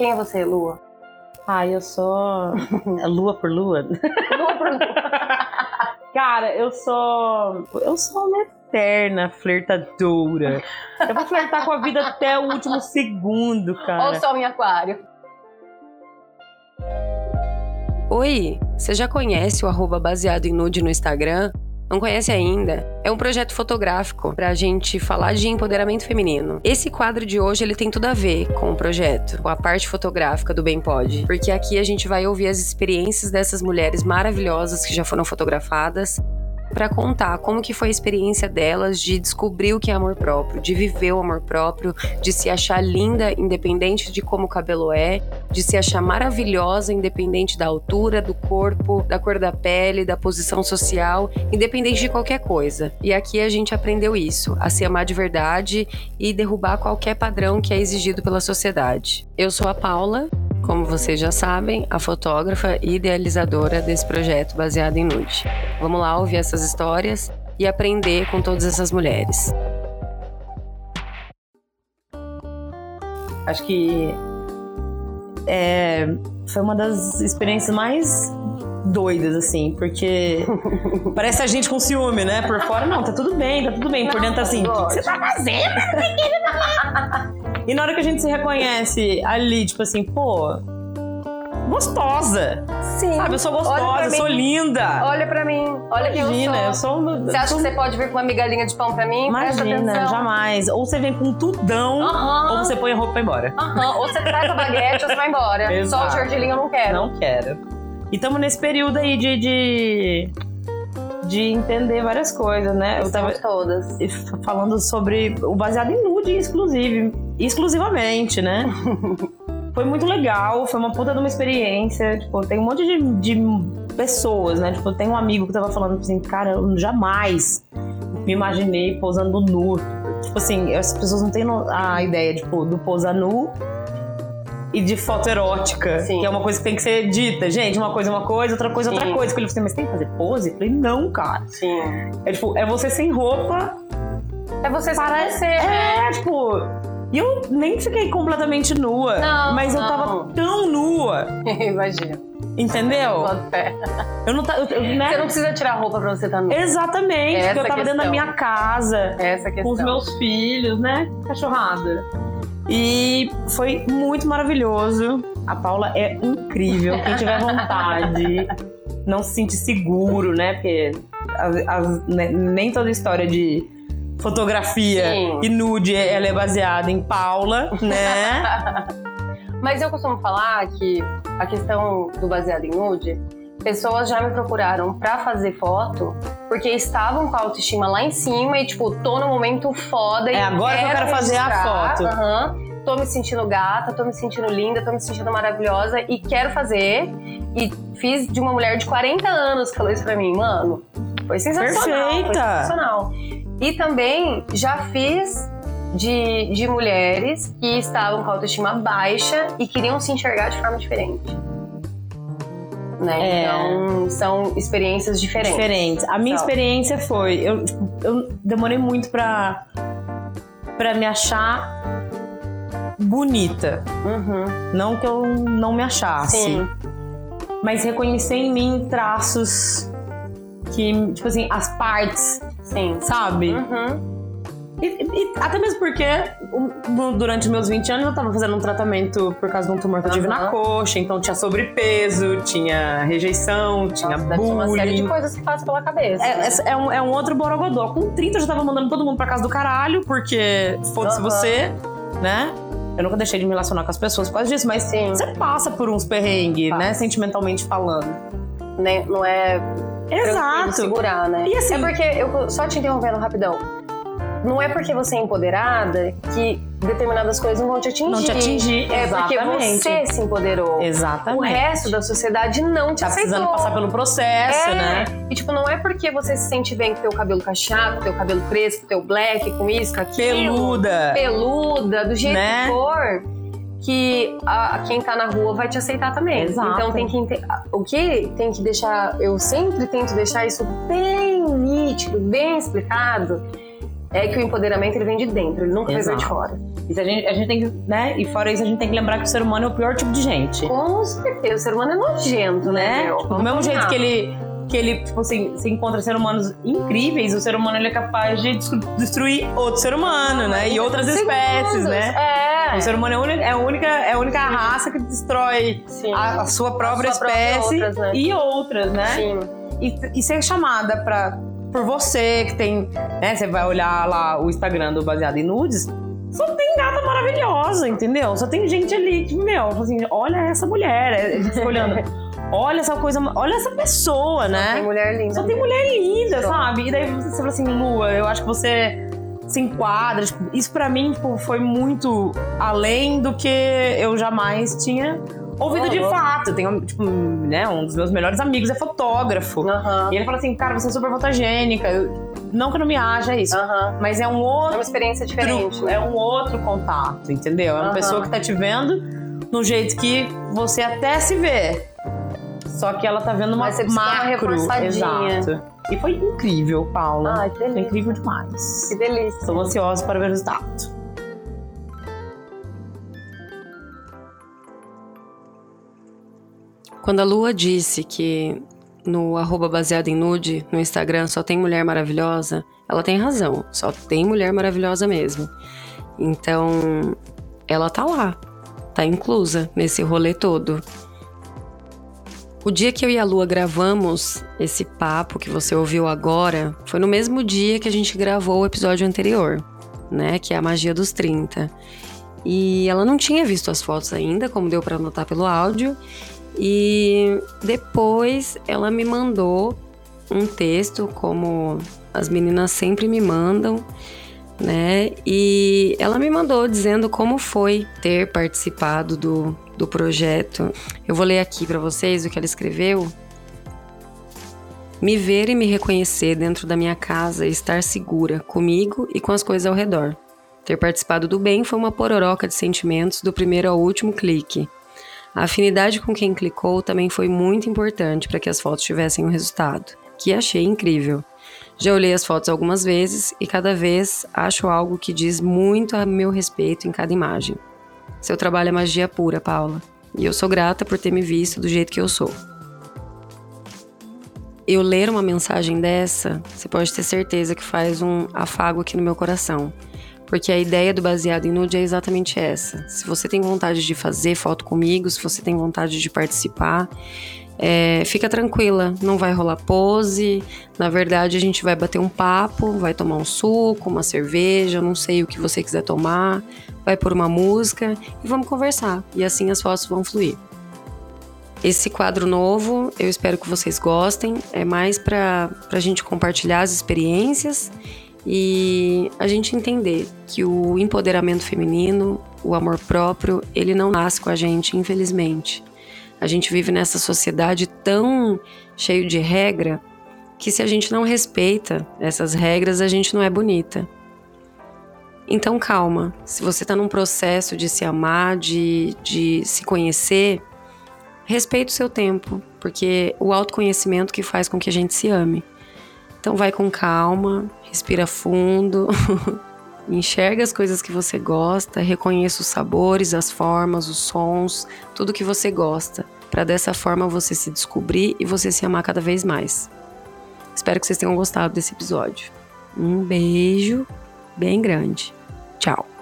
Quem é você, Lua? Ah, eu sou. Lua por lua? Lua por Lua. Cara, eu sou. Eu sou uma eterna flertadora. Eu vou flertar com a vida até o último segundo, Olha cara. o sol em aquário. Oi, você já conhece o arroba baseado em nude no Instagram? Não conhece ainda? É um projeto fotográfico pra gente falar de empoderamento feminino. Esse quadro de hoje ele tem tudo a ver com o projeto, com a parte fotográfica do Bem Pode, porque aqui a gente vai ouvir as experiências dessas mulheres maravilhosas que já foram fotografadas pra contar como que foi a experiência delas de descobrir o que é amor próprio, de viver o amor próprio, de se achar linda independente de como o cabelo é, de se achar maravilhosa, independente da altura, do corpo, da cor da pele, da posição social, independente de qualquer coisa. E aqui a gente aprendeu isso, a se amar de verdade e derrubar qualquer padrão que é exigido pela sociedade. Eu sou a Paula, como vocês já sabem, a fotógrafa e idealizadora desse projeto baseado em nude. Vamos lá ouvir essas histórias e aprender com todas essas mulheres. Acho que é, foi uma das experiências mais doidas, assim, porque parece a gente com ciúme, né? Por fora, não, tá tudo bem, tá tudo bem. Por dentro, assim, o que que você tá fazendo? e na hora que a gente se reconhece ali, tipo assim, pô, gostosa. Sim. Sabe, eu sou gostosa, sou linda. Olha pra mim. Olha Imagina, eu eu sou. sou uma. Você acha sou- que você pode vir com uma migalhinha de pão pra mim? Imagina, jamais. Ou você vem com um tudão, Aham. ou você põe a roupa e vai embora. Aham, Ou você traz a baguete ou você vai embora. Só o Exato. jardilinho eu não quero. Não quero. E estamos nesse período aí de, de, de entender várias coisas, né? Eu tava todas. falando sobre o baseado em nude exclusivo, exclusivamente, né? foi muito legal, foi uma puta de uma experiência. Tipo, tem um monte de, de pessoas, né? Tipo, tem um amigo que tava falando assim, cara, eu jamais me imaginei posando nu. Tipo assim, as pessoas não têm a ideia, tipo, do posar nu e de foto erótica, Sim. que é uma coisa que tem que ser dita. Gente, uma coisa é uma coisa, outra coisa é outra coisa. Eu falei assim, mas tem que fazer pose? Eu falei, não, cara. Sim. É tipo, é você sem roupa, É você sem para... você, né? É, tipo... E eu nem fiquei completamente nua, Não, mas eu não. tava tão nua, Imagina. entendeu? Eu não tava... né? Você não precisa tirar roupa pra você estar nu. Exatamente, Essa porque eu tava dentro da questão. minha casa, Essa a com os questão. meus filhos, né? Cachorrada. E foi muito maravilhoso. A Paula é incrível. Quem tiver vontade, não se sente seguro, né? Porque as- as- né, nem toda história de fotografia Sim. e nude ela é baseada em Paula, né? Mas eu costumo falar que a questão do baseado em nude, pessoas já me procuraram pra fazer foto porque estavam com a autoestima lá em cima e, tipo, tô no momento foda e É agora que eu quero fazer a foto. Aham. Tô me sentindo gata, tô me sentindo linda, tô me sentindo maravilhosa e quero fazer. E fiz de uma mulher de 40 anos que falou isso pra mim, mano. Foi sensacional. Foi Perfeita. sensacional. E também já fiz de, de mulheres que estavam com a autoestima baixa e queriam se enxergar de forma diferente. Né? É. Então, são experiências diferentes. Diferentes. A minha São. experiência foi, eu, eu demorei muito pra, pra me achar bonita. Uhum. Não que eu não me achasse. Sim. Mas reconhecer em mim traços que, tipo assim, as partes, Sim. sabe? Uhum. E, e- até mesmo porque durante meus 20 anos eu tava fazendo um tratamento por causa de um tumor que eu tive na Aham. coxa, então tinha sobrepeso, tinha rejeição, tinha Nossa, ser uma série de bullying. coisas que passam pela cabeça. É, né? é- é um, é um outro borogodó. Com 30 eu já tava mandando todo mundo pra casa do caralho, porque foda-se Aham. você, né? Eu nunca deixei de me relacionar com as pessoas por causa disso, mas Sim. você passa por uns perrengues, Passa. né? Sentimentalmente falando. Né? Não é Exato. segurar, né? E assim- É porque, eu, só te interrompendo rapidão, não é porque você é empoderada que determinadas coisas não vão te atingir. Não te atingir, É porque exatamente. você se empoderou. Exatamente. O resto da sociedade não te tá aceitou. precisando passar pelo processo, É. né? E tipo, não é porque você se sente bem com teu cabelo cacheado, com teu cabelo crespo, com teu black, com isso, com aquilo. Peluda. Peluda, do jeito Né? que for. Que a, quem tá na rua vai te aceitar também. Exato. Então tem que O que tem que deixar. Eu sempre tento deixar isso bem nítido, bem explicado. É que o empoderamento ele vem de dentro, ele nunca vir de fora. E a gente, a gente tem que, né? E fora isso, a gente tem que lembrar que o ser humano é o pior tipo de gente. Com certeza, o ser humano é nojento, né? né? Tipo, do mesmo jeito que ele que ele, tipo assim, se encontra seres humanos incríveis, o ser humano ele é capaz de destruir outro ser humano, né? E outras espécies, né? É. O ser humano é a única, é a única, é a única raça que destrói a, a, sua própria a sua espécie própria outras, né? e outras, né? Sim. E, e ser chamada pra, por você, que tem. Né, você vai olhar lá o Instagram do Baseado em Nudes. Só tem gata maravilhosa, entendeu? Só tem gente ali que, meu, assim, olha essa mulher. A gente fica olhando. olha essa coisa, olha essa pessoa, né? Só tem mulher linda. Só tem mulher linda, sabe? E daí você fala assim, Lua, eu acho que você se enquadra. Tipo, isso para mim tipo, foi muito além do que eu jamais tinha ouvido de fato. Eu tenho, tipo, né, um dos meus melhores amigos é fotógrafo. Uhum. E ele fala assim, cara, você é super fotogênica. Eu, não que eu não me haja isso, uhum. mas é um outro. É uma experiência diferente. Né? É um outro contato, entendeu? É uma uhum. pessoa que tá te vendo no jeito que você até se vê. Só que ela tá vendo uma macro. Uma exato. E foi incrível, Paula. Ai, que delícia. Foi incrível demais. Que delícia. Estou ansiosa para ver o resultado. Quando a Lua disse que no arroba baseado em nude, no Instagram, só tem mulher maravilhosa, ela tem razão. Só tem mulher maravilhosa mesmo. Então, ela tá lá. Tá inclusa nesse rolê todo. O dia que eu e a Lua gravamos esse papo que você ouviu agora foi no mesmo dia que a gente gravou o episódio anterior, né? Que é a magia dos 30. E ela não tinha visto as fotos ainda, como deu para notar pelo áudio. E depois ela me mandou um texto, como as meninas sempre me mandam, né? E ela me mandou dizendo como foi ter participado do, do projeto. Eu vou ler aqui para vocês o que ela escreveu. Me ver e me reconhecer dentro da minha casa e estar segura comigo e com as coisas ao redor. Ter participado do bem foi uma pororoca de sentimentos do primeiro ao último clique. A afinidade com quem clicou também foi muito importante para que as fotos tivessem um resultado, que achei incrível. Já olhei as fotos algumas vezes e cada vez acho algo que diz muito a meu respeito em cada imagem. Seu trabalho é magia pura, Paula, e eu sou grata por ter me visto do jeito que eu sou. Eu ler uma mensagem dessa, você pode ter certeza que faz um afago aqui no meu coração. Porque a ideia do baseado em nude é exatamente essa. Se você tem vontade de fazer foto comigo, se você tem vontade de participar, é, fica tranquila, não vai rolar pose. Na verdade, a gente vai bater um papo, vai tomar um suco, uma cerveja, não sei o que você quiser tomar, vai pôr uma música e vamos conversar. E assim as fotos vão fluir. Esse quadro novo, eu espero que vocês gostem. É mais para a gente compartilhar as experiências e a gente entender que o empoderamento feminino, o amor próprio, ele não nasce com a gente, infelizmente. A gente vive nessa sociedade tão cheio de regra que se a gente não respeita essas regras, a gente não é bonita. Então calma, se você está num processo de se amar, de, de se conhecer, respeite o seu tempo, porque o autoconhecimento que faz com que a gente se ame. Então vai com calma, respira fundo, Enxerga as coisas que você gosta, reconheça os sabores, as formas, os sons, tudo que você gosta, para dessa forma você se descobrir e você se amar cada vez mais. Espero que vocês tenham gostado desse episódio. Um beijo bem grande. Tchau.